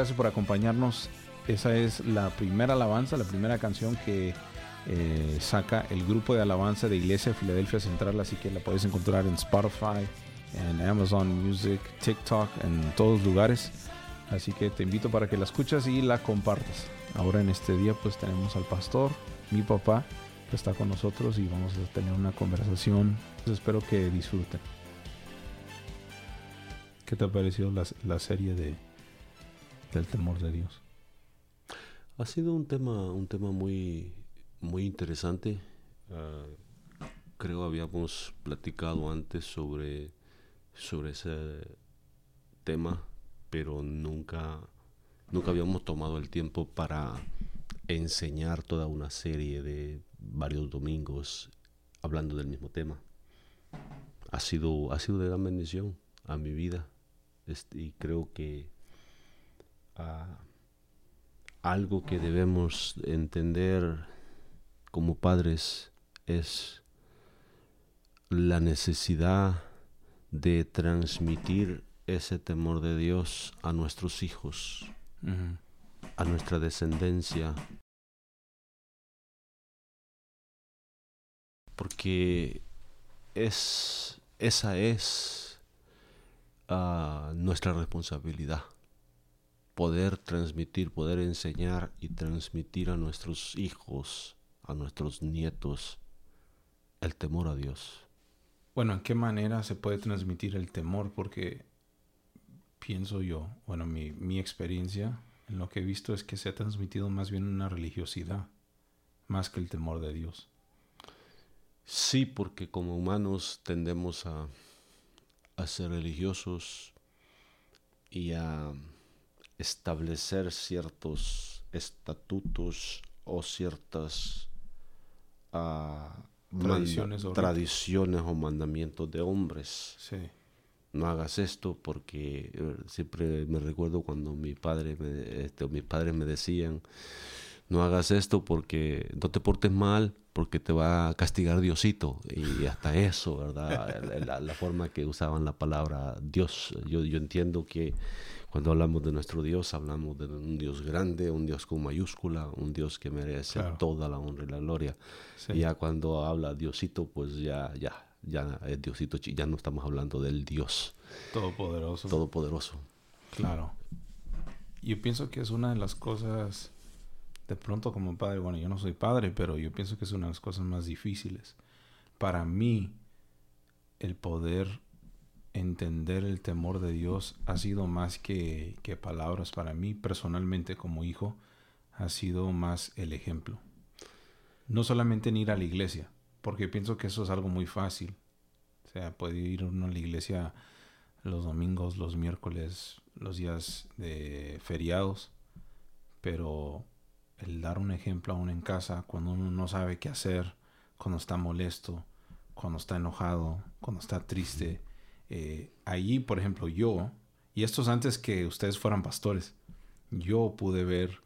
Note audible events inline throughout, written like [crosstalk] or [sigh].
gracias por acompañarnos. Esa es la primera alabanza, la primera canción que eh, saca el grupo de alabanza de Iglesia Filadelfia Central, así que la puedes encontrar en Spotify, en Amazon Music, TikTok, en todos lugares. Así que te invito para que la escuches y la compartas. Ahora en este día pues tenemos al pastor, mi papá, que está con nosotros y vamos a tener una conversación. espero que disfruten. ¿Qué te ha parecido la, serie de del temor de Dios? Ha sido un tema, un tema muy, muy interesante. Ah, creo habíamos platicado antes sobre, sobre ese tema, pero nunca, nunca habíamos tomado el tiempo para enseñar toda una serie de varios domingos hablando del mismo tema. Ha sido, ha sido de gran bendición a mi vida este, y creo que ah, algo que debemos entender como padres es la necesidad de transmitir ese temor de Dios a nuestros hijos, a nuestra descendencia. Porque es, esa es nuestra responsabilidad. Poder transmitir, poder enseñar y transmitir a nuestros hijos, a nuestros nietos, el temor a Dios. Bueno, ¿en qué manera se puede transmitir el temor? Porque pienso yo, bueno, mi, mi experiencia en lo que he visto es que se ha transmitido más bien una religiosidad, más que el temor de Dios. Sí, porque como humanos tendemos a a ser religiosos y a establecer ciertos estatutos o ciertas ah, tradiciones, o tradiciones o mandamientos de hombres. No hagas esto porque eh, siempre me recuerdo cuando mi padre me, este, mis padres me decían, no hagas esto porque no te portes mal porque te va a castigar Diosito. Y hasta eso, ¿verdad? [laughs] La, forma que usaban la palabra Dios. Yo, yo entiendo que cuando hablamos de nuestro Dios, hablamos de un Dios grande, un Dios con mayúscula, un Dios que merece toda la honra y la gloria. Y ya cuando habla Diosito, pues ya, ya, ya es Diosito, ya no estamos hablando del Dios. Todopoderoso. Todopoderoso. Claro. Yo pienso que es una de las cosas de pronto como padre, bueno, yo no soy padre, pero yo pienso que es una de las cosas más difíciles. Para mí, el poder entender el temor de Dios ha sido más que, palabras. Para mí, personalmente, como hijo, ha sido más el ejemplo. No solamente en ir a la iglesia, porque pienso que eso es algo muy fácil. O sea, puede ir uno a la iglesia los domingos, los miércoles, los días de feriados, pero el dar un ejemplo aún en casa cuando uno no sabe qué hacer, cuando está molesto, cuando está enojado, cuando está triste. Eh, allí, por ejemplo, yo, y esto es antes que ustedes fueran pastores, yo pude ver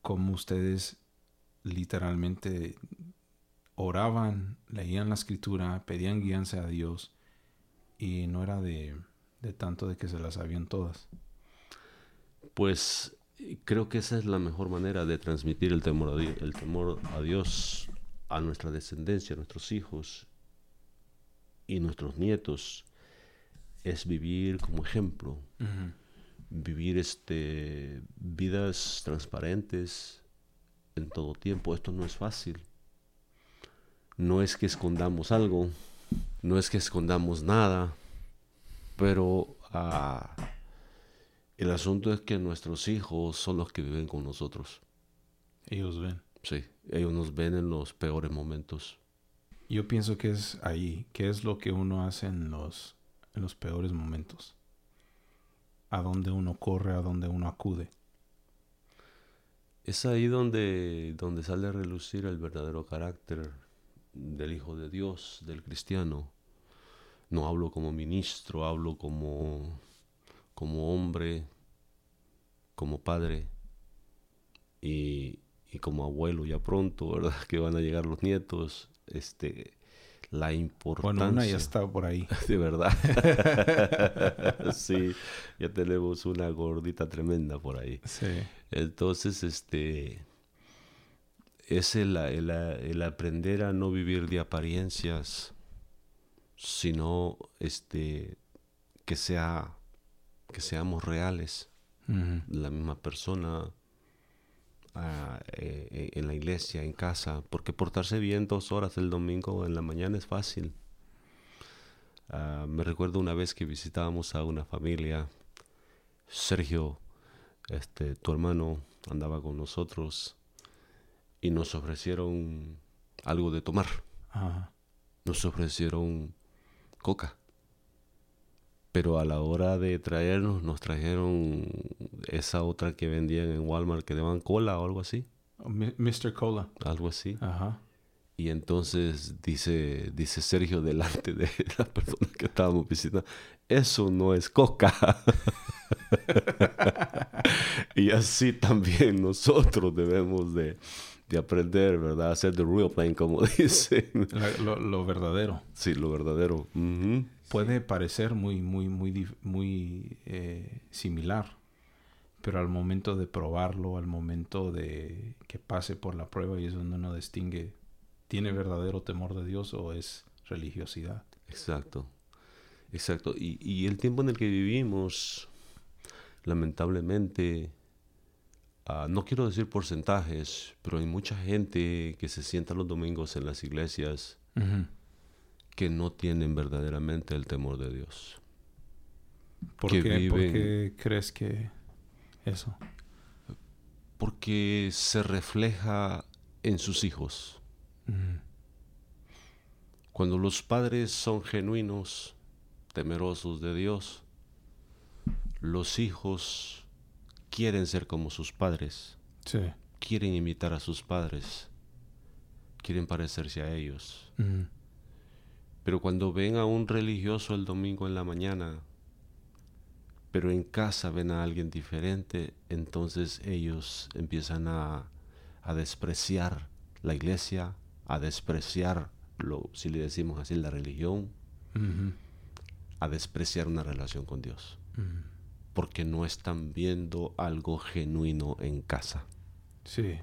cómo ustedes literalmente oraban, leían la escritura, pedían guianza a Dios y no era de, de tanto de que se las sabían todas. Pues creo que esa es la mejor manera de transmitir el temor a Dios, el temor a Dios a nuestra descendencia, a nuestros hijos y nuestros nietos, es vivir como ejemplo, vivir este, vidas transparentes en todo tiempo. Esto no es fácil. No es que escondamos algo, no es que escondamos nada, pero ah, el asunto es que nuestros hijos son los que viven con nosotros. Ellos ven. Sí, ellos nos ven en los peores momentos. Yo pienso que es ahí, ¿qué es lo que uno hace en los, en los peores momentos? A dónde uno corre, a dónde uno acude. Es ahí donde, donde sale a relucir el verdadero carácter del Hijo de Dios, del cristiano. No hablo como ministro, hablo como como hombre, como padre y, como abuelo ya pronto, ¿verdad? [laughs] Que van a llegar los nietos. Este, la importancia. Bueno, una ya está por ahí. [laughs] De verdad. [laughs] sí, ya tenemos una gordita tremenda por ahí. Sí. Entonces, este, es el, el, el aprender a no vivir de apariencias, sino este, que, sea, que seamos reales. La misma persona eh, eh, en la iglesia, en casa, porque portarse bien dos horas el domingo en la mañana es fácil. Ah, me recuerdo una vez que visitábamos a una familia, Sergio, este, tu hermano andaba con nosotros y nos ofrecieron algo de tomar, Ajá. nos ofrecieron coca. Pero a la hora de traernos, nos trajeron esa otra que vendían en Walmart que daban cola o algo así. Mr. Cola. Algo así. Ajá. Y entonces dice, dice Sergio delante de [laughs] la persona que estábamos visitando, eso no es coca. [laughs] y así también nosotros debemos de, de aprender, ¿verdad? A hacer the real thing, como [laughs] dicen. Lo, lo verdadero. Sí, lo verdadero. Puede parecer muy, muy, muy, muy eh, similar, pero al momento de probarlo, al momento de que pase por la prueba y es donde uno distingue, ¿tiene verdadero temor de Dios o es religiosidad? Exacto, exacto. Y, y el tiempo en el que vivimos, lamentablemente, ah, no quiero decir porcentajes, pero hay mucha gente que se sienta los domingos en las iglesias. Que no tienen verdaderamente el temor de Dios. ¿Por, Que qué, por qué crees que eso? Porque se refleja en sus hijos. Cuando los padres son genuinos, temerosos de Dios, los hijos quieren ser como sus padres. Sí. quieren imitar a sus padres, quieren parecerse a ellos. Pero cuando ven a un religioso el domingo en la mañana, pero en casa ven a alguien diferente, entonces ellos empiezan a, a despreciar la iglesia, a despreciar, lo, si le decimos así, la religión, a despreciar una relación con Dios, porque no están viendo algo genuino en casa. Sí.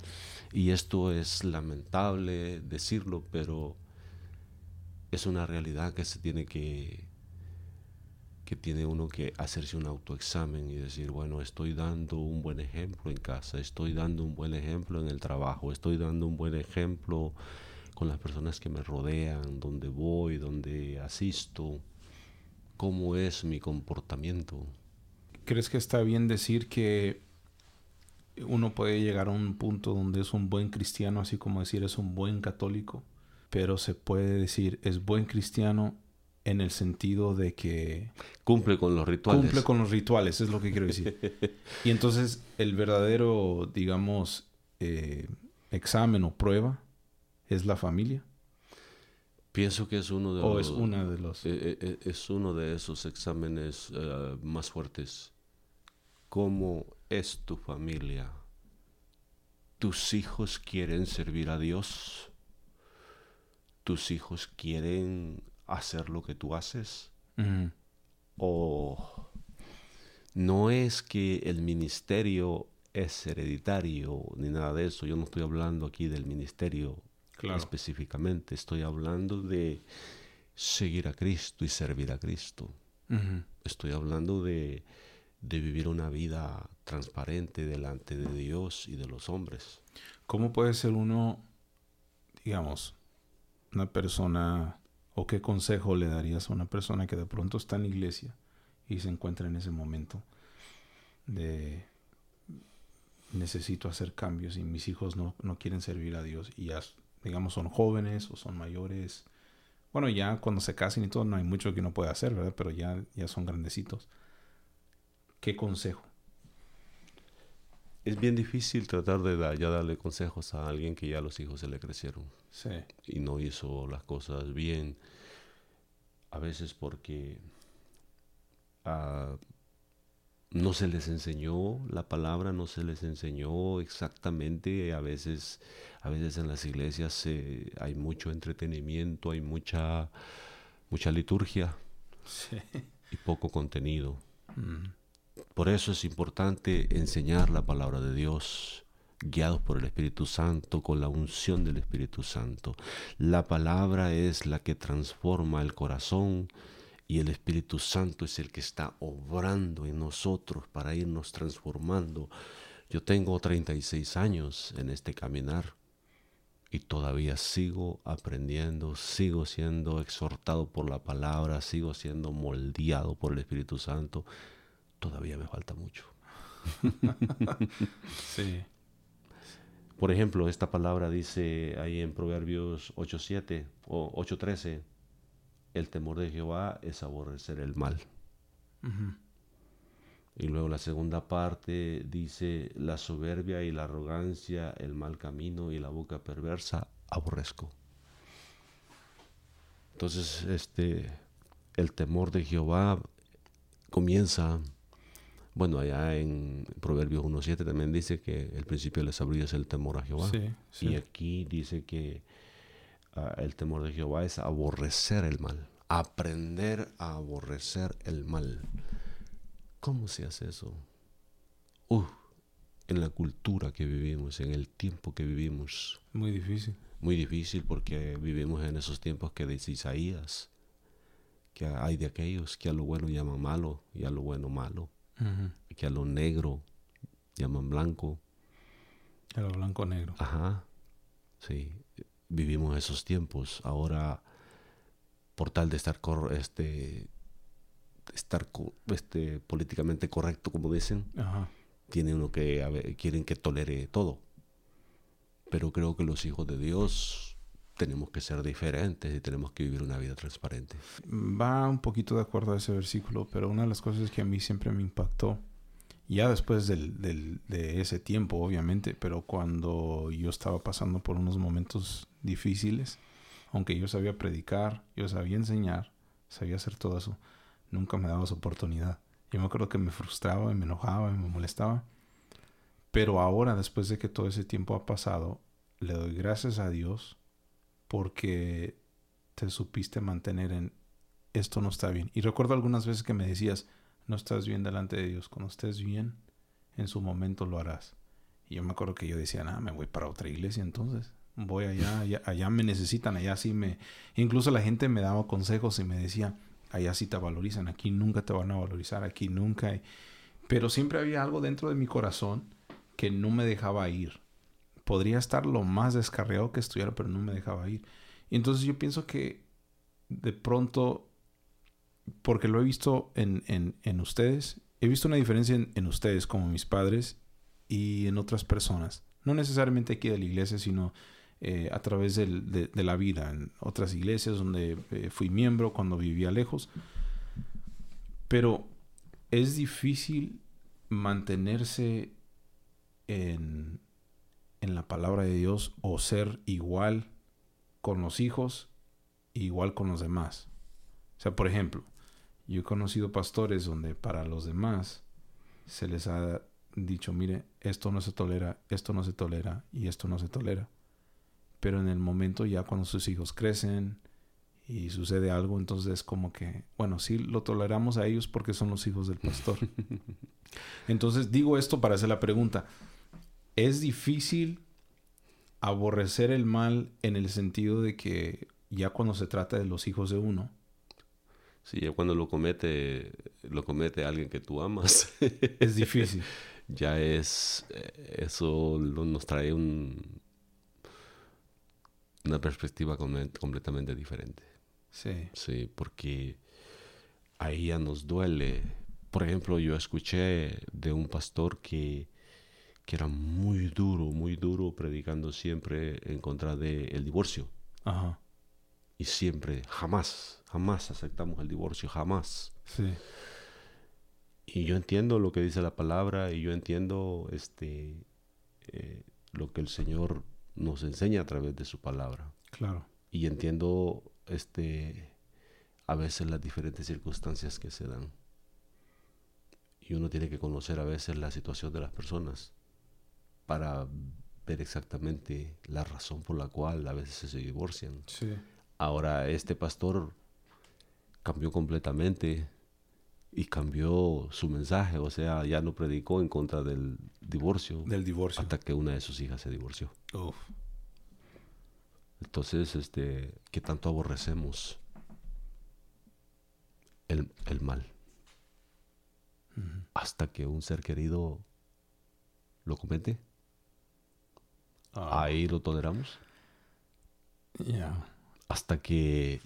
Y esto es lamentable decirlo, pero es una realidad que se tiene que que tiene uno que hacerse un autoexamen y decir, bueno, estoy dando un buen ejemplo en casa, estoy dando un buen ejemplo en el trabajo, estoy dando un buen ejemplo con las personas que me rodean, donde voy, donde asisto, cómo es mi comportamiento. ¿Crees que está bien decir que uno puede llegar a un punto donde es un buen cristiano, así como decir es un buen católico? Pero se puede decir es buen cristiano en el sentido de que Cumple con los rituales. cumple con los rituales, es lo que quiero decir. [laughs] y entonces el verdadero, digamos, eh, examen o prueba es la familia Pienso que es uno de o los es una de los... Eh, eh, es uno de esos exámenes más fuertes. ¿Cómo es tu familia? ¿Tus hijos quieren servir a Dios? ¿Tus hijos quieren hacer lo que tú haces? ¿O no es que el ministerio es hereditario ni nada de eso? Yo no estoy hablando aquí del ministerio Claro. específicamente, estoy hablando de seguir a Cristo y servir a Cristo. Estoy hablando de, de vivir una vida transparente delante de Dios y de los hombres. ¿Cómo puede ser uno, digamos, una persona, o qué consejo le darías a una persona que de pronto está en la iglesia y se encuentra en ese momento de necesito hacer cambios y mis hijos no, no quieren servir a Dios y ya, digamos, son jóvenes o son mayores? Bueno, ya cuando se casen y todo, no hay mucho que uno pueda hacer, ¿verdad? Pero ya, ya son grandecitos. ¿Qué consejo? Es bien difícil tratar de da- ya darle consejos a alguien que ya los hijos se le crecieron Sí. y no hizo las cosas bien. A veces porque ah, no se les enseñó la palabra, no se les enseñó exactamente. A veces, a veces en las iglesias hay mucho entretenimiento, hay mucha, mucha liturgia y poco contenido. Mm. Por eso es importante enseñar la palabra de Dios, guiados por el Espíritu Santo, con la unción del Espíritu Santo. La palabra es la que transforma el corazón y el Espíritu Santo es el que está obrando en nosotros para irnos transformando. Yo tengo 36 años en este caminar y todavía sigo aprendiendo, sigo siendo exhortado por la palabra, sigo siendo moldeado por el Espíritu Santo. Todavía me falta mucho. [laughs] sí. Por ejemplo, esta palabra dice ahí en Proverbios 8.7 o 8.13, el temor de Jehová es aborrecer el mal. Y luego la segunda parte dice, la soberbia y la arrogancia, el mal camino y la boca perversa, aborrezco. Entonces, este, el temor de Jehová comienza bueno, allá en Proverbios 1.7 también dice que el principio de la sabiduría es el temor a Jehová. Y aquí dice que ah, el temor de Jehová es aborrecer el mal, aprender a aborrecer el mal. ¿Cómo se hace eso? Uh, en la cultura que vivimos, en el tiempo que vivimos. Muy difícil. Muy difícil porque vivimos en esos tiempos que dice Isaías, que hay de aquellos que a lo bueno llaman malo y a lo bueno malo que a lo negro llaman blanco. A lo blanco negro. Ajá, sí. Vivimos esos tiempos. Ahora, por tal de estar, este, estar este, políticamente correcto, como dicen, tiene uno que quieren que tolere todo. Pero creo que los hijos de Dios tenemos que ser diferentes y tenemos que vivir una vida transparente. Va un poquito de acuerdo a ese versículo, pero una de las cosas que a mí siempre me impactó, ya después del, del, de ese tiempo, obviamente, pero cuando yo estaba pasando por unos momentos difíciles, aunque yo sabía predicar, yo sabía enseñar, sabía hacer todo eso, nunca me daba esa oportunidad. Yo me acuerdo que me frustraba y me enojaba y me molestaba. Pero ahora, después de que todo ese tiempo ha pasado, le doy gracias a Dios porque te supiste mantener en esto no está bien. Y recuerdo algunas veces que me decías, no estás bien delante de Dios. Cuando estés bien, en su momento lo harás. Y yo me acuerdo que yo decía, nada, me voy para otra iglesia entonces. Voy allá, allá, allá me necesitan, allá sí me... Incluso la gente me daba consejos y me decía, allá sí te valorizan, aquí nunca te van a valorizar, aquí nunca. Pero siempre había algo dentro de mi corazón que no me dejaba ir podría estar lo más descarriado que estuviera, pero no me dejaba ir. Y entonces yo pienso que de pronto, porque lo he visto en, en, ustedes, he visto una diferencia en, ustedes como mis padres y en otras personas. No necesariamente aquí de la iglesia, sino eh, a través de, la vida, en otras iglesias donde eh, fui miembro cuando vivía lejos. Pero es difícil mantenerse en, en la palabra de Dios o ser igual con los hijos, igual con los demás. O sea, por ejemplo, yo he conocido pastores donde para los demás se les ha dicho, mire, esto no se tolera, esto no se tolera y esto no se tolera. Pero en el momento ya cuando sus hijos crecen y sucede algo, entonces es como que, bueno, sí lo toleramos a ellos porque son los hijos del pastor. [laughs] entonces digo esto para hacer la pregunta, es difícil aborrecer el mal en el sentido de que ya cuando se trata de los hijos de uno. Sí, ya cuando lo comete, lo comete alguien que tú amas. [laughs] es difícil. [laughs] ya es, eh, eso nos trae un, una perspectiva completamente diferente. Sí. Sí, porque ahí ya nos duele. Por ejemplo, yo escuché de un pastor que que era muy duro, muy duro, predicando siempre en contra del divorcio. Ajá. Y siempre, jamás, jamás aceptamos el divorcio, jamás. Sí. Y yo entiendo lo que dice la palabra y yo entiendo este, eh, lo que el Señor nos enseña a través de su palabra. Claro. Y entiendo este, a veces las diferentes circunstancias que se dan. y uno tiene que conocer a veces la situación de las personas para ver exactamente la razón por la cual a veces se divorcian. Sí. Ahora este pastor cambió completamente y cambió su mensaje, o sea, ya no predicó en contra del divorcio Del divorcio. hasta que una de sus hijas se divorció. Uf. Entonces, este, ¿qué tanto aborrecemos el, el mal? Hasta que un ser querido lo comete, Ah, ahí lo toleramos. ya. Hasta que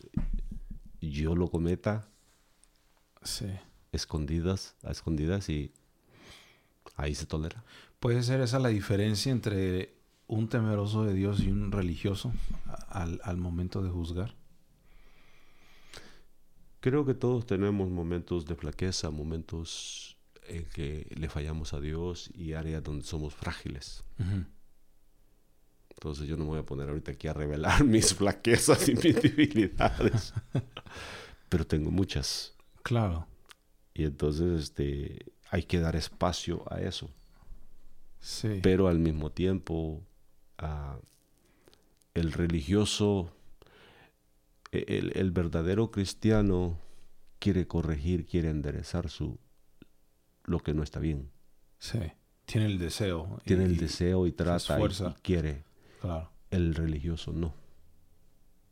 yo lo cometa Sí. escondidas, a escondidas y ahí se tolera. ¿Puede ser esa la diferencia entre un temeroso de Dios y un religioso al, al momento de juzgar? Creo que todos tenemos momentos de flaqueza, momentos en que le fallamos a Dios y áreas donde somos frágiles. Entonces yo no me voy a poner ahorita aquí a revelar [laughs] mis flaquezas y mis [laughs] debilidades. Pero tengo muchas. Claro. Y entonces este, hay que dar espacio a eso. Sí. Pero al mismo tiempo, ah, el religioso, e- el, el verdadero cristiano quiere corregir, quiere enderezar su, lo que no está bien. Sí. Tiene el deseo. Tiene el deseo y trata y quiere. Claro. El religioso no.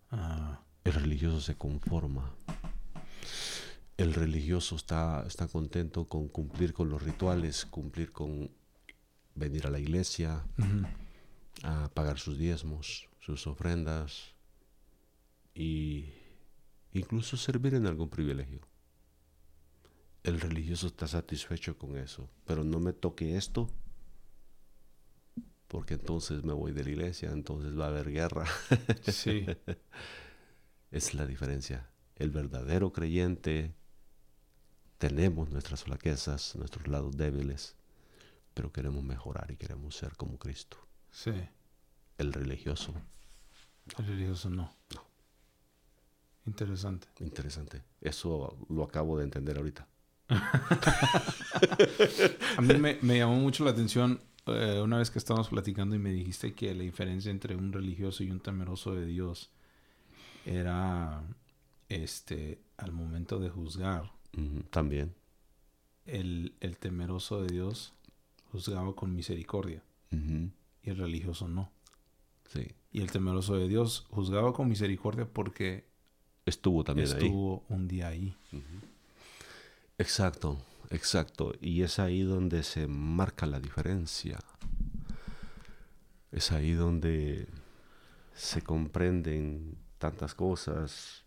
Ah, El religioso se conforma. El religioso está, está contento con cumplir con los rituales, cumplir con venir a la iglesia, a pagar sus diezmos, sus ofrendas y incluso servir en algún privilegio. El religioso está satisfecho con eso, pero no me toque esto porque entonces me voy de la iglesia, entonces va a haber guerra. Sí. [laughs] Es la diferencia. El verdadero creyente tenemos nuestras flaquezas, nuestros lados débiles, pero queremos mejorar y queremos ser como Cristo. Sí. El religioso, El religioso no. No. Interesante. interesante. Eso lo acabo de entender ahorita. [laughs] A mí me, me llamó mucho la atención eh, una vez que estábamos platicando y me dijiste que la diferencia entre un religioso y un temeroso de Dios era este al momento de juzgar. También. El, el temeroso de Dios juzgaba con misericordia y el religioso no. Sí. Y el temeroso de Dios juzgaba con misericordia porque Estuvo también ahí. estuvo un día ahí. Exacto, exacto. Y es ahí donde se marca la diferencia. Es ahí donde se comprenden tantas cosas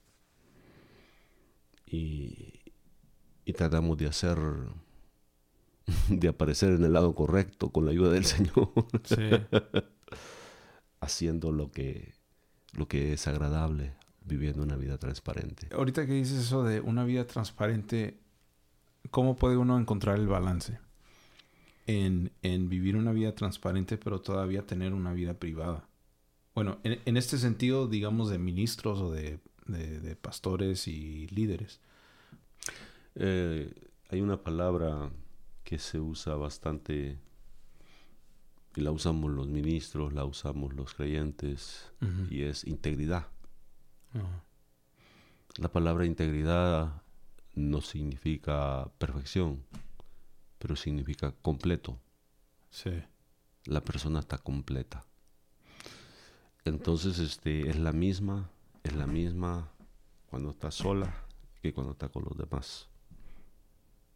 y, y tratamos de hacer, [laughs] de aparecer en el lado correcto con la ayuda del Señor, Sí. [laughs] haciendo lo que, lo que es agradable, viviendo una vida transparente. Ahorita que dices eso de una vida transparente, ¿cómo puede uno encontrar el balance en, en vivir una vida transparente pero todavía tener una vida privada? Bueno, en, en este sentido, digamos, de ministros o de, de- de pastores y líderes. Eh, hay una palabra que se usa bastante y la usamos los ministros, la usamos los creyentes y es integridad. La palabra integridad no significa perfección, pero significa completo. Sí, La persona está completa. Entonces, este es la misma, es la misma cuando está sola que cuando está con los demás.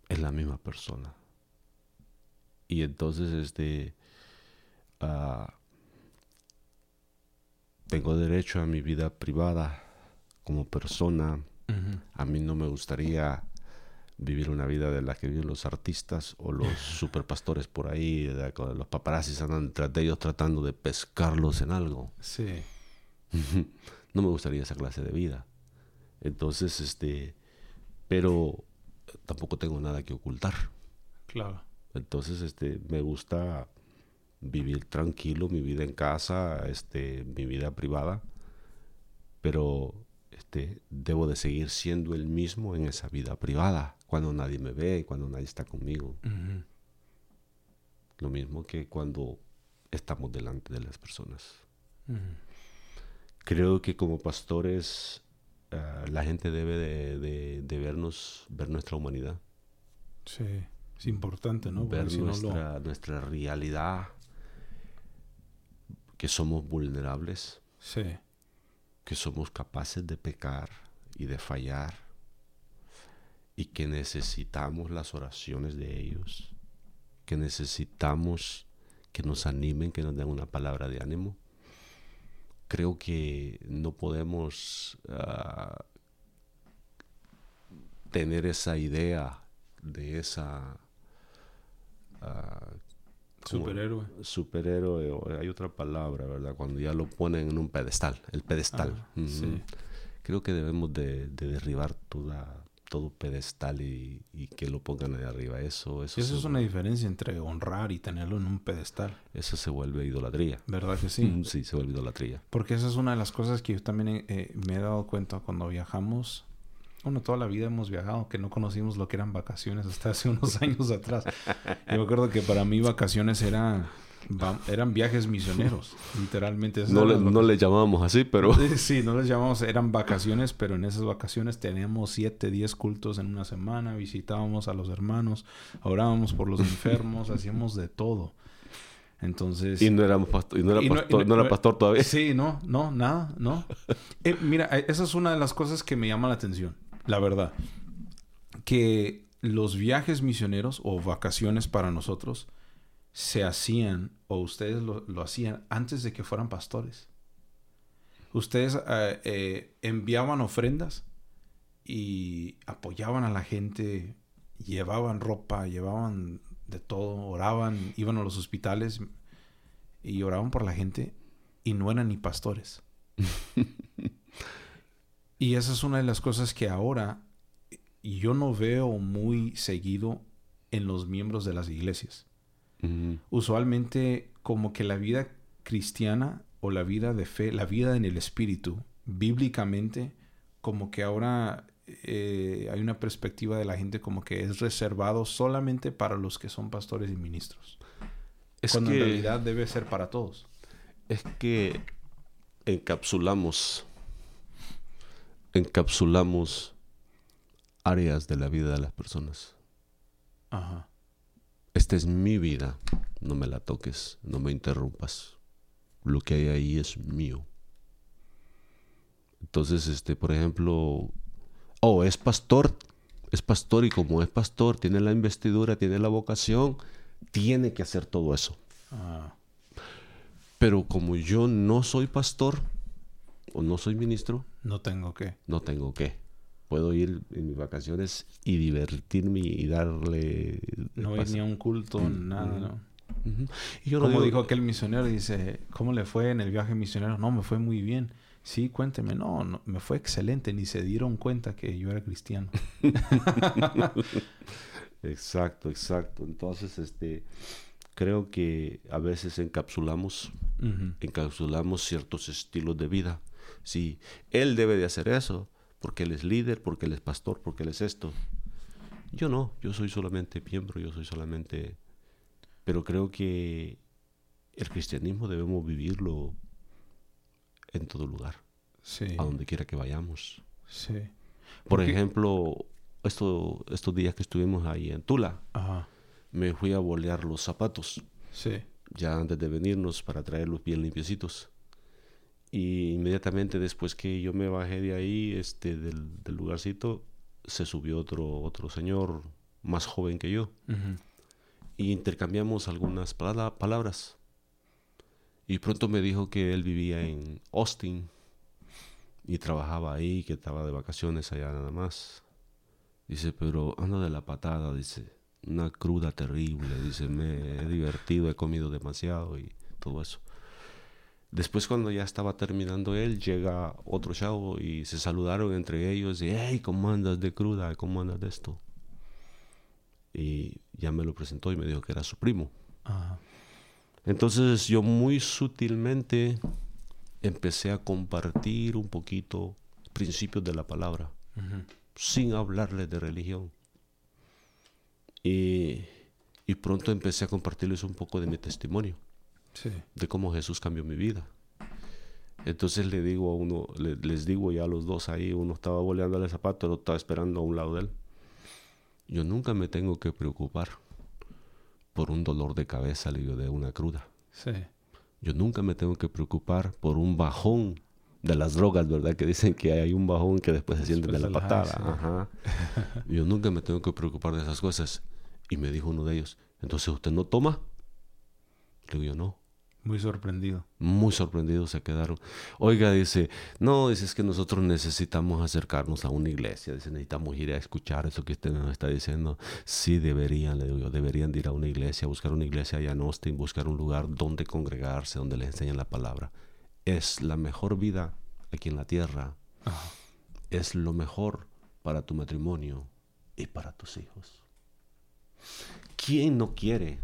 Es la misma persona. Y entonces, este, ah, tengo derecho a mi vida privada como persona. A mí no me gustaría vivir una vida de la que viven los artistas o los [laughs] superpastores por ahí, de- los paparazzis andan detrás de ellos tratando de pescarlos en algo. sí, [laughs] no me gustaría esa clase de vida. Entonces, este, pero tampoco tengo nada que ocultar. claro. Entonces, este, me gusta vivir tranquilo, mi vida en casa, este, mi vida privada, pero este, debo de seguir siendo el mismo en esa vida privada, cuando nadie me ve, cuando nadie está conmigo. Lo mismo que cuando estamos delante de las personas. Creo que como pastores ah, la gente debe de, vernos, ver nuestra humanidad. Sí, es importante, ¿no? ver nuestra, nuestra realidad, que somos vulnerables. Sí. Que somos capaces de pecar y de fallar. Y que necesitamos las oraciones de ellos. Que necesitamos que nos animen, que nos den una palabra de ánimo. Creo que no podemos ah, tener esa idea de esa uh, superhéroe. Superhéroe, hay otra palabra, ¿verdad? Cuando ya lo ponen en un pedestal, el pedestal. Ah, Creo que debemos de, de derribar toda, todo pedestal y, que lo pongan ahí arriba. Eso, eso, eso es una diferencia entre honrar y tenerlo en un pedestal. Eso se vuelve idolatría. ¿Verdad que sí? Sí, se vuelve idolatría. Porque esa es una de las cosas que yo también eh, me he dado cuenta cuando viajamos. Bueno, toda la vida hemos viajado, que no conocimos lo que eran vacaciones hasta hace unos [laughs] años atrás. Yo me acuerdo que para mí vacaciones era eran viajes misioneros, literalmente. No, le, no les llamábamos así, pero... Sí, no les llamamos, eran vacaciones, pero en esas vacaciones teníamos siete, diez cultos en una semana, visitábamos a los hermanos, orábamos por los enfermos, hacíamos de todo. Entonces... Y no, éramos pastor, y no, era, pastor, no, era pastor todavía. Sí, no, no, nada, no. Eh, mira, eh, esa es una de las cosas que me llama la atención, la verdad. Que los viajes misioneros o vacaciones para nosotros se hacían o ustedes lo, hacían antes de que fueran pastores. Ustedes eh, eh, enviaban ofrendas y apoyaban a la gente, llevaban ropa, llevaban de todo, oraban, iban a los hospitales y oraban por la gente y no eran ni pastores. [laughs] y esa es una de las cosas que ahora yo no veo muy seguido en los miembros de las iglesias. Usualmente como que la vida cristiana o la vida de fe, la vida en el espíritu, bíblicamente, como que ahora eh, hay una perspectiva de la gente como que es reservado solamente para los que son pastores y ministros. Es cuando en realidad debe ser para todos. Es que encapsulamos, encapsulamos áreas de la vida de las personas. Ajá esta es mi vida, no me la toques, no me interrumpas. Lo que hay ahí es mío. Entonces, este, por ejemplo, oh, es pastor, es pastor y como es pastor, tiene la investidura, tiene la vocación, tiene que hacer todo eso. Ah. Pero como yo no soy pastor o no soy ministro, no tengo que. No tengo que puedo ir en mis vacaciones y divertirme y darle... No ir ni a un culto, mm, nada, mm. ¿no? y yo Como dijo aquel misionero, dice, ¿cómo le fue en el viaje misionero? No, me fue muy bien. Sí, cuénteme. No, no, me fue excelente. Ni se dieron cuenta que yo era cristiano. [laughs] exacto, exacto. Entonces, este, creo que a veces encapsulamos, encapsulamos ciertos estilos de vida. Sí, él debe de hacer eso porque él es líder, porque él es pastor, porque él es esto. Yo no, yo soy solamente miembro, yo soy solamente... Pero creo que el cristianismo debemos vivirlo en todo lugar, a donde quiera que vayamos. Sí. Por ejemplo, esto, estos días que estuvimos ahí en Tula, me fui a bolear los zapatos. Sí. Ya antes de venirnos para traerlos bien limpiecitos. Y inmediatamente después que yo me bajé de ahí, este, del, lugarcito, se subió otro, otro señor más joven que yo. Y intercambiamos algunas palabras. Y pronto me dijo que él vivía en Austin y trabajaba ahí, que estaba de vacaciones allá nada más. Dice, pero ando de la patada, dice, una cruda terrible, dice, me he divertido, he comido demasiado y todo eso. Después cuando ya estaba terminando él, llega otro chavo y se saludaron entre ellos y, hey, ¿cómo andas de cruda? ¿Cómo andas de esto? Y ya me lo presentó y me dijo que era su primo. Entonces yo muy sutilmente empecé a compartir un poquito, principios de la palabra, sin hablarles de religión. Y, y pronto empecé a compartirles un poco de mi testimonio, Sí. de cómo Jesús cambió mi vida. Entonces le digo a uno, le- les digo ya a los dos ahí, uno estaba boleando el zapato, el otro estaba esperando a un lado de él. Yo nunca me tengo que preocupar por un dolor de cabeza, le digo, de una cruda. Sí. Yo nunca me tengo que preocupar por un bajón de las drogas, ¿verdad? Que dicen que hay un bajón que después se siente de la patada. Ajá. [laughs] Yo nunca me tengo que preocupar de esas cosas. Y me dijo uno de ellos, entonces usted no toma. Le digo yo, no. Muy sorprendido. Muy sorprendidos se quedaron. Oiga, dice, no, dice, es que nosotros necesitamos acercarnos a una iglesia. Dice, necesitamos ir a escuchar eso que usted nos está diciendo. Sí, deberían, le digo yo, deberían de ir a una iglesia, buscar una iglesia allá en Austin, buscar un lugar donde congregarse, donde les enseñen la palabra. Es la mejor vida aquí en la tierra. Ajá. Es lo mejor para tu matrimonio y para tus hijos. ¿Quién no quiere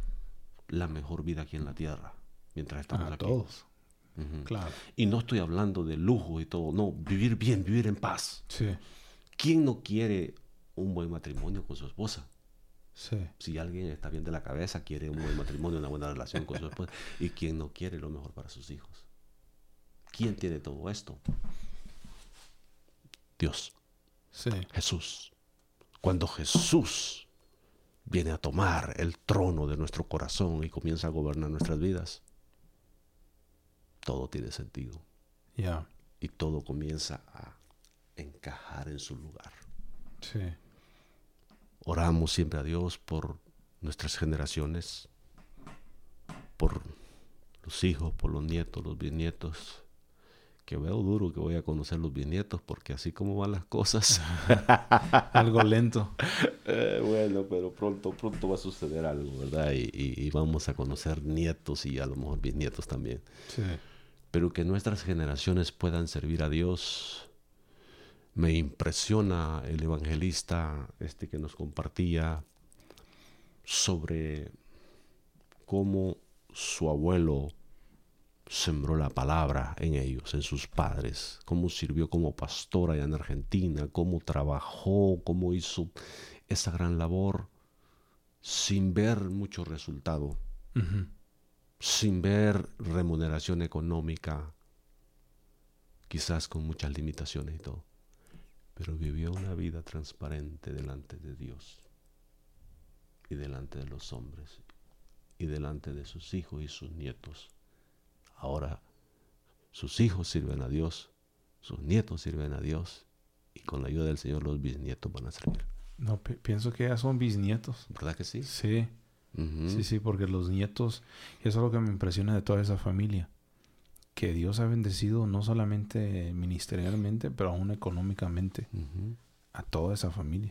la mejor vida aquí en la tierra mientras estamos aquí? todos. Claro. Y no estoy hablando de lujo y todo, no, vivir bien, vivir en paz. Sí. ¿Quién no quiere un buen matrimonio con su esposa? Sí. Si alguien está bien de la cabeza, quiere un buen matrimonio, una buena relación con su esposa. [laughs] ¿Y quién no quiere lo mejor para sus hijos? ¿Quién tiene todo esto? Dios, Sí. Jesús. Cuando Jesús viene a tomar el trono de nuestro corazón y comienza a gobernar nuestras vidas, todo tiene sentido. Ya. y todo comienza a encajar en su lugar. Sí. Oramos siempre a Dios por nuestras generaciones, por los hijos, por los nietos, los bisnietos. Que veo duro que voy a conocer los bisnietos porque así como van las cosas. [laughs] Algo lento. eh, bueno, pero pronto, pronto va a suceder algo, ¿verdad? Y, y- y vamos a conocer nietos y a lo mejor bisnietos también. Sí. Pero que nuestras generaciones puedan servir a Dios. Me impresiona el evangelista este que nos compartía sobre cómo su abuelo sembró la palabra en ellos, en sus padres, cómo sirvió como pastor allá en Argentina, cómo trabajó, cómo hizo esa gran labor sin ver mucho resultado. Sin ver remuneración económica, quizás con muchas limitaciones y todo, pero vivió una vida transparente delante de Dios y delante de los hombres y delante de sus hijos y sus nietos. Ahora sus hijos sirven a Dios, sus nietos sirven a Dios y con la ayuda del Señor los bisnietos van a servir. No, pi- pienso que ya son bisnietos. ¿Verdad que sí? Sí. Sí, sí, porque los nietos, y eso es lo que me impresiona de toda esa familia, que Dios ha bendecido no solamente ministerialmente, pero aún económicamente a toda esa familia.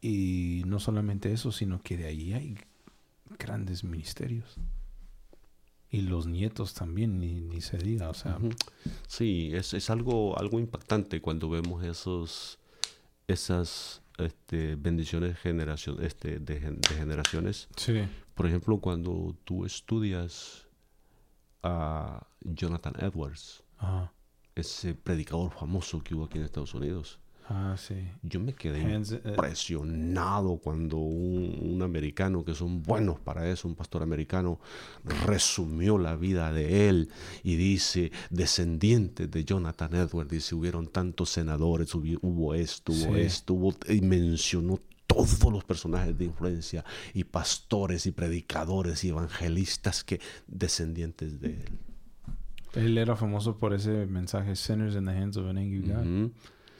Y no solamente eso, sino que de ahí hay grandes ministerios. Y los nietos también, ni, ni se diga, o sea. Sí, es, es algo, algo impactante cuando vemos esos, esas este, bendiciones generación, este, de, gen- de generaciones. sí, Por ejemplo, cuando tú estudias a Jonathan Edwards, ajá, ese predicador famoso que hubo aquí en Estados Unidos, ah, sí. yo me quedé Hands- eh, impresionado cuando un, un americano, que son buenos para eso, un pastor americano, resumió la vida de él y dice, descendientes de Jonathan Edwards, dice, hubieron tantos senadores, hubi- hubo esto, hubo Sí. esto, hubo, y mencionó todos los personajes de influencia y pastores y predicadores y evangelistas que descendientes de él. él era famoso por ese mensaje, Sinners in the Hands of an Angry God.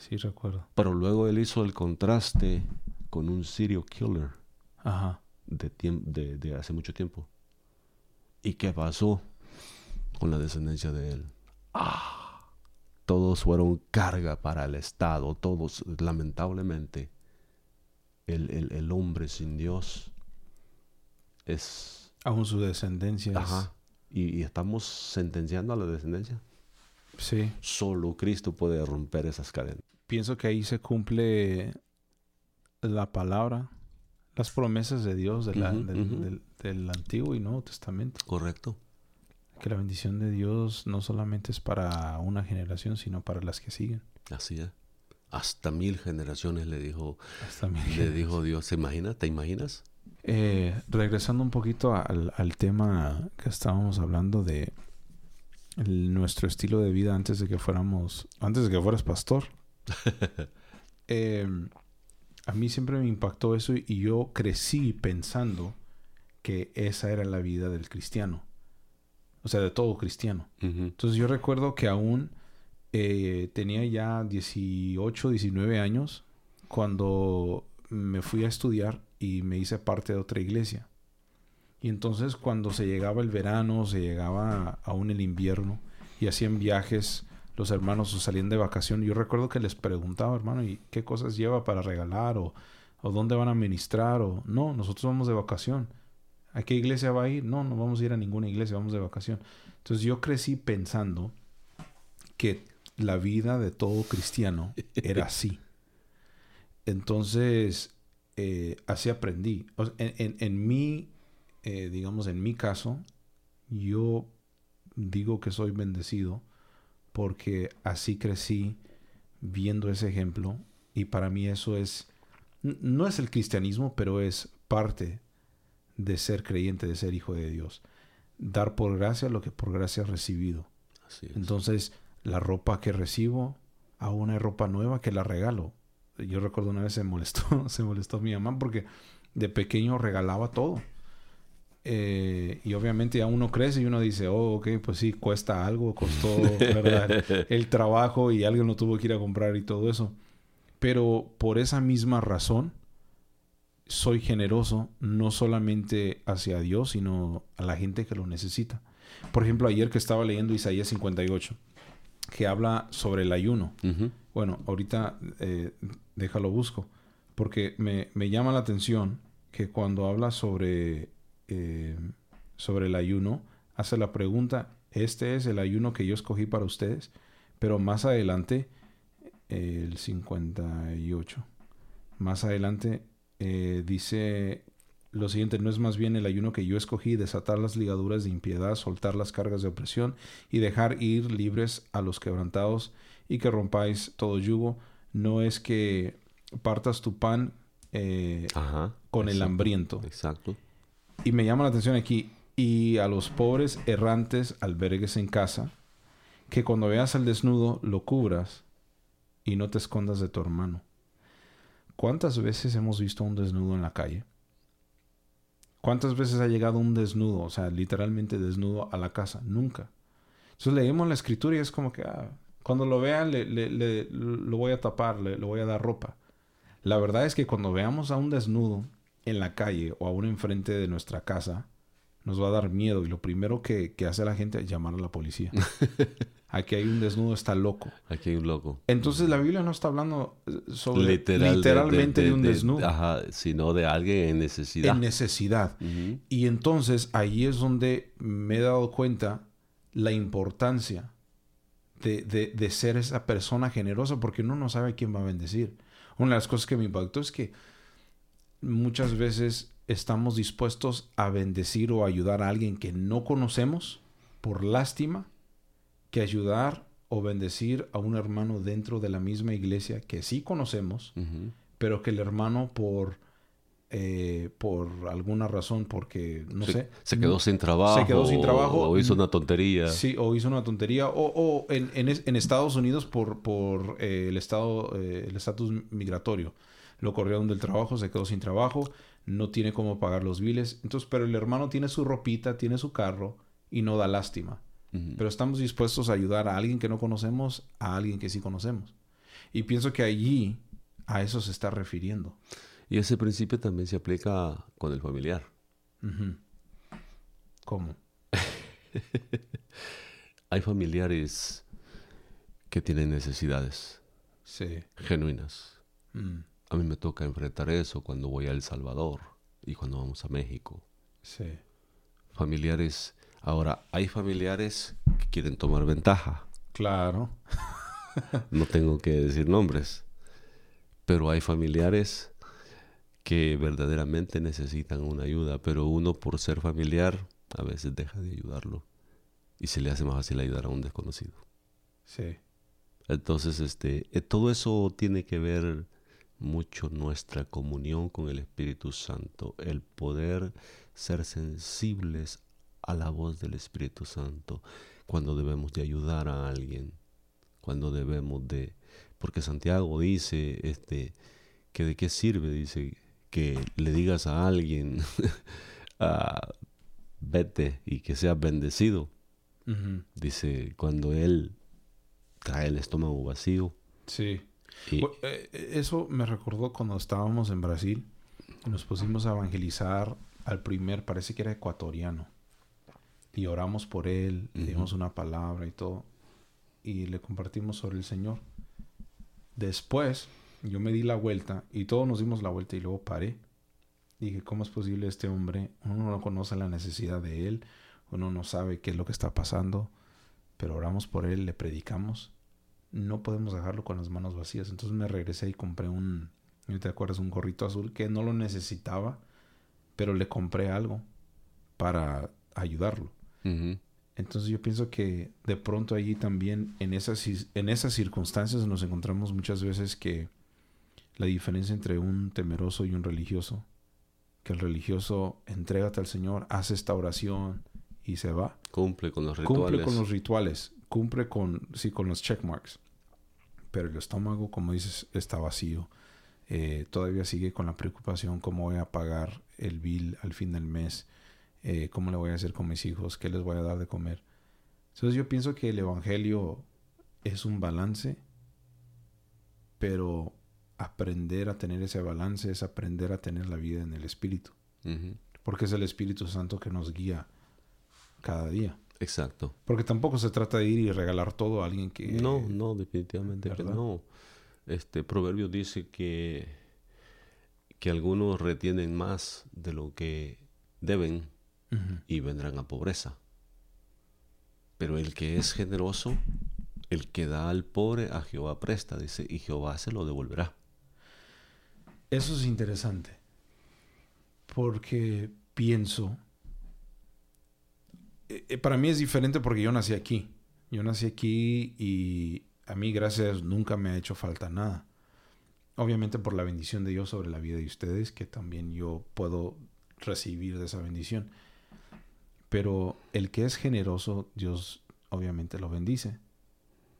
Sí, recuerdo. Pero luego él hizo el contraste con un serial killer. Ajá, de, de, de hace mucho tiempo. ¿Y qué pasó con la descendencia de él? Ah, todos fueron carga para el Estado, todos, lamentablemente, el, el- el hombre sin Dios es... aún su descendencia. es- Ajá. Y, y estamos sentenciando a la descendencia. Sí, Solo Cristo puede romper esas cadenas. pienso que ahí se cumple la palabra, las promesas de Dios de la- Ujú, del, ujú. del- del Antiguo y Nuevo Testamento. Correcto. que la bendición de Dios no solamente es para una generación, sino para las que siguen. Así es. Hasta mil generaciones le dijo, Hasta mil le generaciones. dijo Dios. ¿Se imagina? ¿Te imaginas? Eh, regresando un poquito al, al tema que estábamos hablando de el- nuestro estilo de vida antes de que fuéramos, antes de que fueras pastor. [laughs] Eh, a mí siempre me impactó eso y, yo crecí pensando que esa era la vida del cristiano. O sea, de todo cristiano. Entonces yo recuerdo que aún eh, tenía ya 18, 19 años cuando me fui a estudiar y me hice parte de otra iglesia. Y entonces cuando se llegaba el verano, se llegaba aún el invierno y hacían viajes, los hermanos o salían de vacación. Yo recuerdo que les preguntaba, hermano, ¿y qué cosas lleva para regalar? ¿O, o dónde van a ministrar? O no, nosotros vamos de vacación. ¿A qué iglesia va a ir? No, no vamos a ir a ninguna iglesia, vamos de vacación. Entonces yo crecí pensando que la vida de todo cristiano [laughs] era así. Entonces, eh, así aprendí. O sea, en, en- en mi, eh, digamos, en mi caso, yo digo que soy bendecido porque así crecí viendo ese ejemplo y para mí eso es, no es el cristianismo, pero es parte de ser creyente, de ser hijo de Dios. Dar por gracia lo que por gracia has recibido. Así es. Entonces, la ropa que recibo, aún hay ropa nueva que la regalo. Yo recuerdo una vez se molestó, [laughs] se molestó mi mamá porque de pequeño regalaba todo. Eh, y obviamente ya uno crece y uno dice, oh, ok, pues sí, cuesta algo, costó ¿verdad? [laughs] el trabajo y alguien lo tuvo que ir a comprar y todo eso. Pero por esa misma razón, soy generoso no solamente hacia Dios, sino a la gente que lo necesita. Por ejemplo, ayer que estaba leyendo Isaías 58, que habla sobre el ayuno. Bueno, ahorita eh, déjalo busco, porque me, me llama la atención que cuando habla sobre, eh, sobre el ayuno, hace la pregunta, este es el ayuno que yo escogí para ustedes, pero más adelante, el 58, más adelante eh, dice lo siguiente, no es más bien el ayuno que yo escogí, desatar las ligaduras de impiedad, soltar las cargas de opresión y dejar ir libres a los quebrantados y que rompáis todo yugo. No es que partas tu pan eh, Ajá. con el hambriento. Exacto. Y me llama la atención aquí, y a los pobres errantes albergues en casa, que cuando veas al desnudo lo cubras y no te escondas de tu hermano. ¿Cuántas veces hemos visto un desnudo en la calle? ¿Cuántas veces ha llegado un desnudo, o sea, literalmente desnudo a la casa? Nunca. Entonces leemos la escritura y es como que ah, cuando lo vean le, le- le- lo voy a tapar, le, le voy a dar ropa. La verdad es que cuando veamos a un desnudo en la calle o aún enfrente de nuestra casa, nos va a dar miedo y lo primero que, que hace la gente es llamar a la policía. [laughs] Aquí hay un desnudo, está loco. Aquí hay un loco. Entonces la Biblia no está hablando eh, sobre Literal de- literalmente de, un de- desnudo Ajá, sino de alguien en necesidad. en necesidad. Y entonces ahí es donde me he dado cuenta la importancia de, de- de ser esa persona generosa porque uno no sabe a quién va a bendecir. Una de las cosas que me impactó es que muchas veces estamos dispuestos a bendecir o ayudar a alguien que no conocemos por lástima que ayudar o bendecir a un hermano dentro de la misma iglesia que sí conocemos, pero que el hermano por eh, por alguna razón, porque no se, sé, se quedó sin trabajo. se quedó sin trabajo. O hizo una tontería. Sí, o hizo una tontería. O, o en, en Estados Unidos por, por eh, el estado, eh, el estatus migratorio. Lo corrieron del trabajo, se quedó sin trabajo, no tiene cómo pagar los biles. Entonces, pero el hermano tiene su ropita, tiene su carro y no da lástima. Pero estamos dispuestos a ayudar a alguien que no conocemos, a alguien que sí conocemos. Y pienso que allí a eso se está refiriendo. Y ese principio también se aplica con el familiar. ¿Cómo? [laughs] Hay familiares que tienen necesidades Sí. genuinas. Mm, A mí me toca enfrentar eso cuando voy a El Salvador y cuando vamos a México. sí. Familiares. Ahora, hay familiares que quieren tomar ventaja. Claro. [laughs] No tengo que decir nombres. Pero hay familiares que verdaderamente necesitan una ayuda, pero uno por ser familiar a veces deja de ayudarlo. y se le hace más fácil ayudar a un desconocido. Sí. Entonces, este, eh, todo eso tiene que ver mucho nuestra comunión con el Espíritu Santo, el poder ser sensibles a la voz del Espíritu Santo cuando debemos de ayudar a alguien, cuando debemos de, porque Santiago dice, este, que de qué sirve, dice, que le digas a alguien, [laughs] ah, vete y que seas bendecido. Dice, cuando él trae el estómago vacío. Sí. Eh, eso me recordó cuando estábamos en Brasil. Nos pusimos a evangelizar al primer, parece que era ecuatoriano. Y oramos por él, le dimos una palabra y todo. Y le compartimos sobre el Señor. Después, yo me di la vuelta y todos nos dimos la vuelta y luego paré. Dije, ¿cómo es posible este hombre? Uno no conoce la necesidad de él, uno no sabe qué es lo que está pasando, pero oramos por él, le predicamos. No podemos dejarlo con las manos vacías. Entonces me regresé y compré un, ¿te acuerdas? Un gorrito azul que no lo necesitaba, pero le compré algo para ayudarlo. Entonces yo pienso que de pronto allí también, en esas, en esas circunstancias, nos encontramos muchas veces que la diferencia entre un temeroso y un religioso, que el religioso entrégate al Señor, hace esta oración y se va. Cumple con los rituales. Cumple con los rituales, cumple con, sí, con los checkmarks. Pero el estómago, como dices, está vacío. Eh, todavía sigue con la preocupación cómo voy a pagar el bill al fin del mes, eh, cómo le voy a hacer con mis hijos, qué les voy a dar de comer. Entonces yo pienso que el Evangelio es un balance, pero aprender a tener ese balance es aprender a tener la vida en el Espíritu. Porque es el Espíritu Santo que nos guía cada día. Exacto. Porque tampoco se trata de ir y regalar todo a alguien que... No, no, definitivamente que no. Este proverbio dice que, que algunos retienen más de lo que deben y vendrán a pobreza. Pero el que es generoso, el que da al pobre, a Jehová presta, dice, y Jehová se lo devolverá. Eso es interesante. Porque pienso. Eh, eh, para mí es diferente porque yo nací aquí. Yo nací aquí y a mí, gracias, nunca me ha hecho falta nada. Obviamente por la bendición de Dios sobre la vida de ustedes, que también yo puedo recibir de esa bendición. Pero el que es generoso, Dios obviamente lo bendice.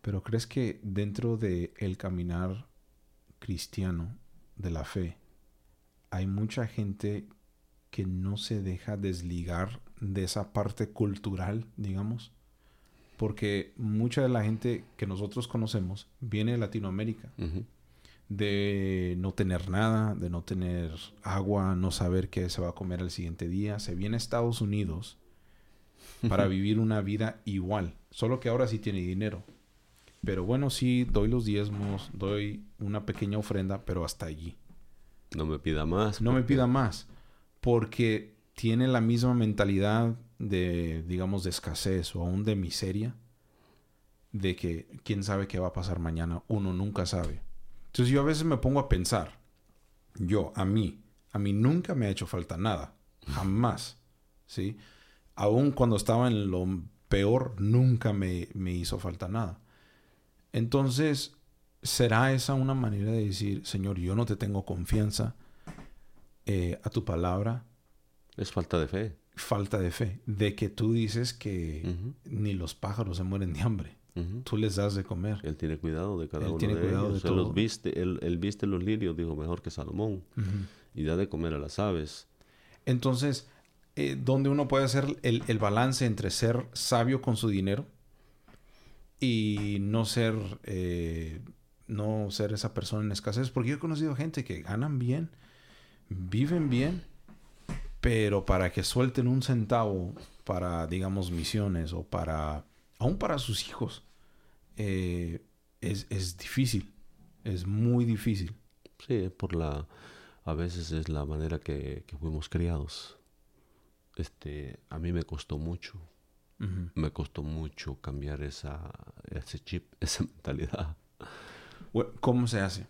Pero ¿crees que dentro de caminar cristiano de la fe, hay mucha gente que no se deja desligar de esa parte cultural, digamos, porque mucha de la gente que nosotros conocemos viene de Latinoamérica, de no tener nada, de no tener agua, no saber qué se va a comer el siguiente día, se viene a Estados Unidos para vivir una vida igual, solo que ahora sí tiene dinero. Pero bueno, sí, doy los diezmos, doy una pequeña ofrenda, pero hasta allí. No me pida más. No me pida más. Porque tiene la misma mentalidad de, digamos, de escasez o aún de miseria. De que quién sabe qué va a pasar mañana. Uno nunca sabe. Entonces yo a veces me pongo a pensar. Yo, a mí, a mí nunca me ha hecho falta nada. Jamás. ¿Sí? Aún cuando estaba en lo peor, nunca me, me hizo falta nada. Entonces, ¿será esa una manera de decir, Señor, yo no te tengo confianza eh, a tu palabra? Es falta de fe. Falta de fe. De que tú dices que ni los pájaros se mueren de hambre. Tú les das de comer. Él tiene cuidado de cada uno tiene de cuidado ellos. De él, Los viste, él, viste los lirios, dijo, mejor que Salomón. Y da de comer a las aves. Entonces, eh, ¿dónde uno puede hacer el, el balance entre ser sabio con su dinero y no ser, eh, no ser esa persona en escasez. Porque yo he conocido gente que ganan bien, viven bien, pero para que suelten un centavo para, digamos, misiones o para, aún para sus hijos, eh, es, es difícil, es muy difícil. Sí, por la, a veces es la manera que, que fuimos criados. Este, a mí me costó mucho me costó mucho cambiar esa, ese chip, [laughs] esa mentalidad. ¿Cómo se hace?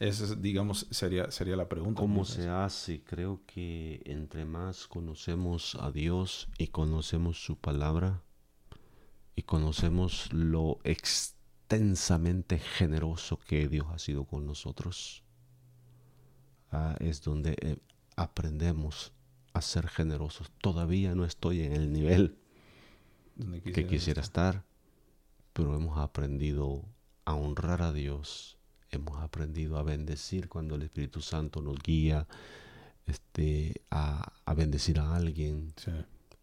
Esa, digamos, sería, sería la pregunta. ¿Cómo, se hace? Creo que entre más conocemos a Dios y conocemos su palabra, conocemos lo extensamente generoso que Dios ha sido con nosotros. Ah, es donde eh, aprendemos a ser generosos. Todavía no estoy en el nivel que quisiera estar, pero hemos aprendido a honrar a Dios, hemos aprendido a bendecir cuando el Espíritu Santo nos guía, este, a, bendecir a alguien.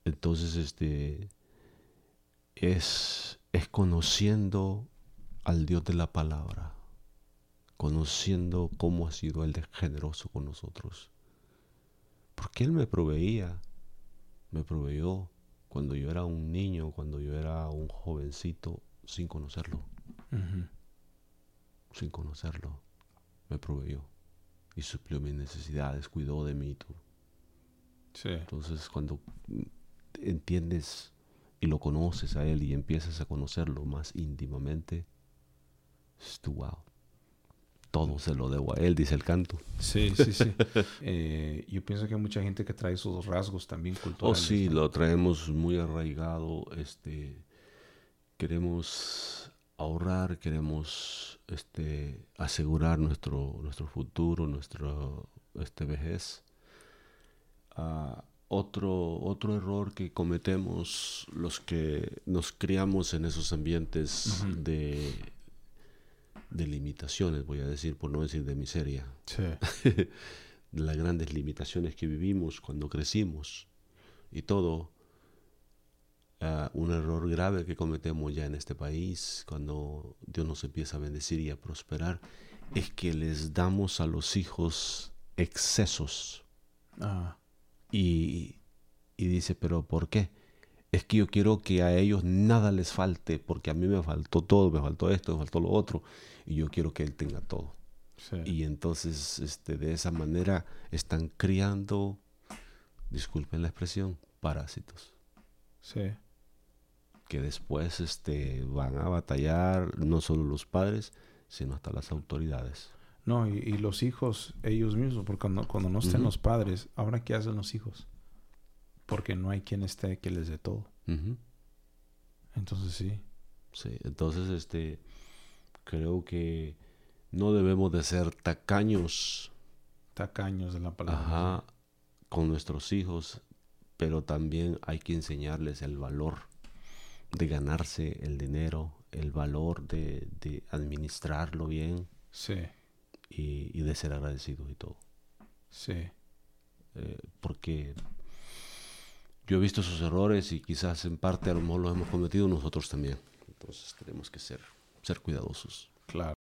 Entonces, este, es, es conociendo al Dios de la palabra, conociendo cómo ha sido Él de generoso con nosotros. Porque Él me proveía, me proveyó cuando yo era un niño, cuando yo era un jovencito, sin conocerlo. Sin conocerlo, me proveyó y suplió mis necesidades, cuidó de mí. Tú. Entonces, cuando entiendes y lo conoces a Él y empiezas a conocerlo más íntimamente, es tu wow. Todo se lo debo a Él, dice el canto. Sí, sí, sí. [laughs] Eh, yo pienso que hay mucha gente que trae esos rasgos también culturales. Oh, sí, lo traemos muy arraigado. Este, queremos ahorrar, queremos este, asegurar nuestro, nuestro futuro, nuestro este, vejez. Uh, otro, otro error que cometemos los que nos criamos en esos ambientes de, de limitaciones, voy a decir, por no decir de miseria. [laughs] las grandes limitaciones que vivimos cuando crecimos y todo. Un error grave que cometemos ya en este país cuando Dios nos empieza a bendecir y a prosperar es que les damos a los hijos excesos. Ah y, dice, pero ¿por qué? Es que yo quiero que a ellos nada les falte, porque a mí me faltó todo, me faltó esto, me faltó lo otro, y yo quiero que él tenga todo. Y entonces, este, de esa manera, están criando, disculpen la expresión, parásitos. Sí. Que después este, van a batallar no solo los padres, sino hasta las autoridades. No, y, los hijos, ellos mismos, porque cuando, cuando no estén los padres, ahora qué hacen los hijos? Porque no hay quien esté que les dé todo. Entonces sí. Sí, entonces este creo que no debemos de ser tacaños. Tacaños de la palabra. Ajá, con nuestros hijos, pero también hay que enseñarles el valor de ganarse el dinero, el valor de, de administrarlo bien. Sí y, de ser agradecidos y todo. Sí. Eh, porque yo he visto esos errores y quizás en parte a lo mejor los hemos cometido nosotros también. Entonces tenemos que ser, ser cuidadosos. Claro.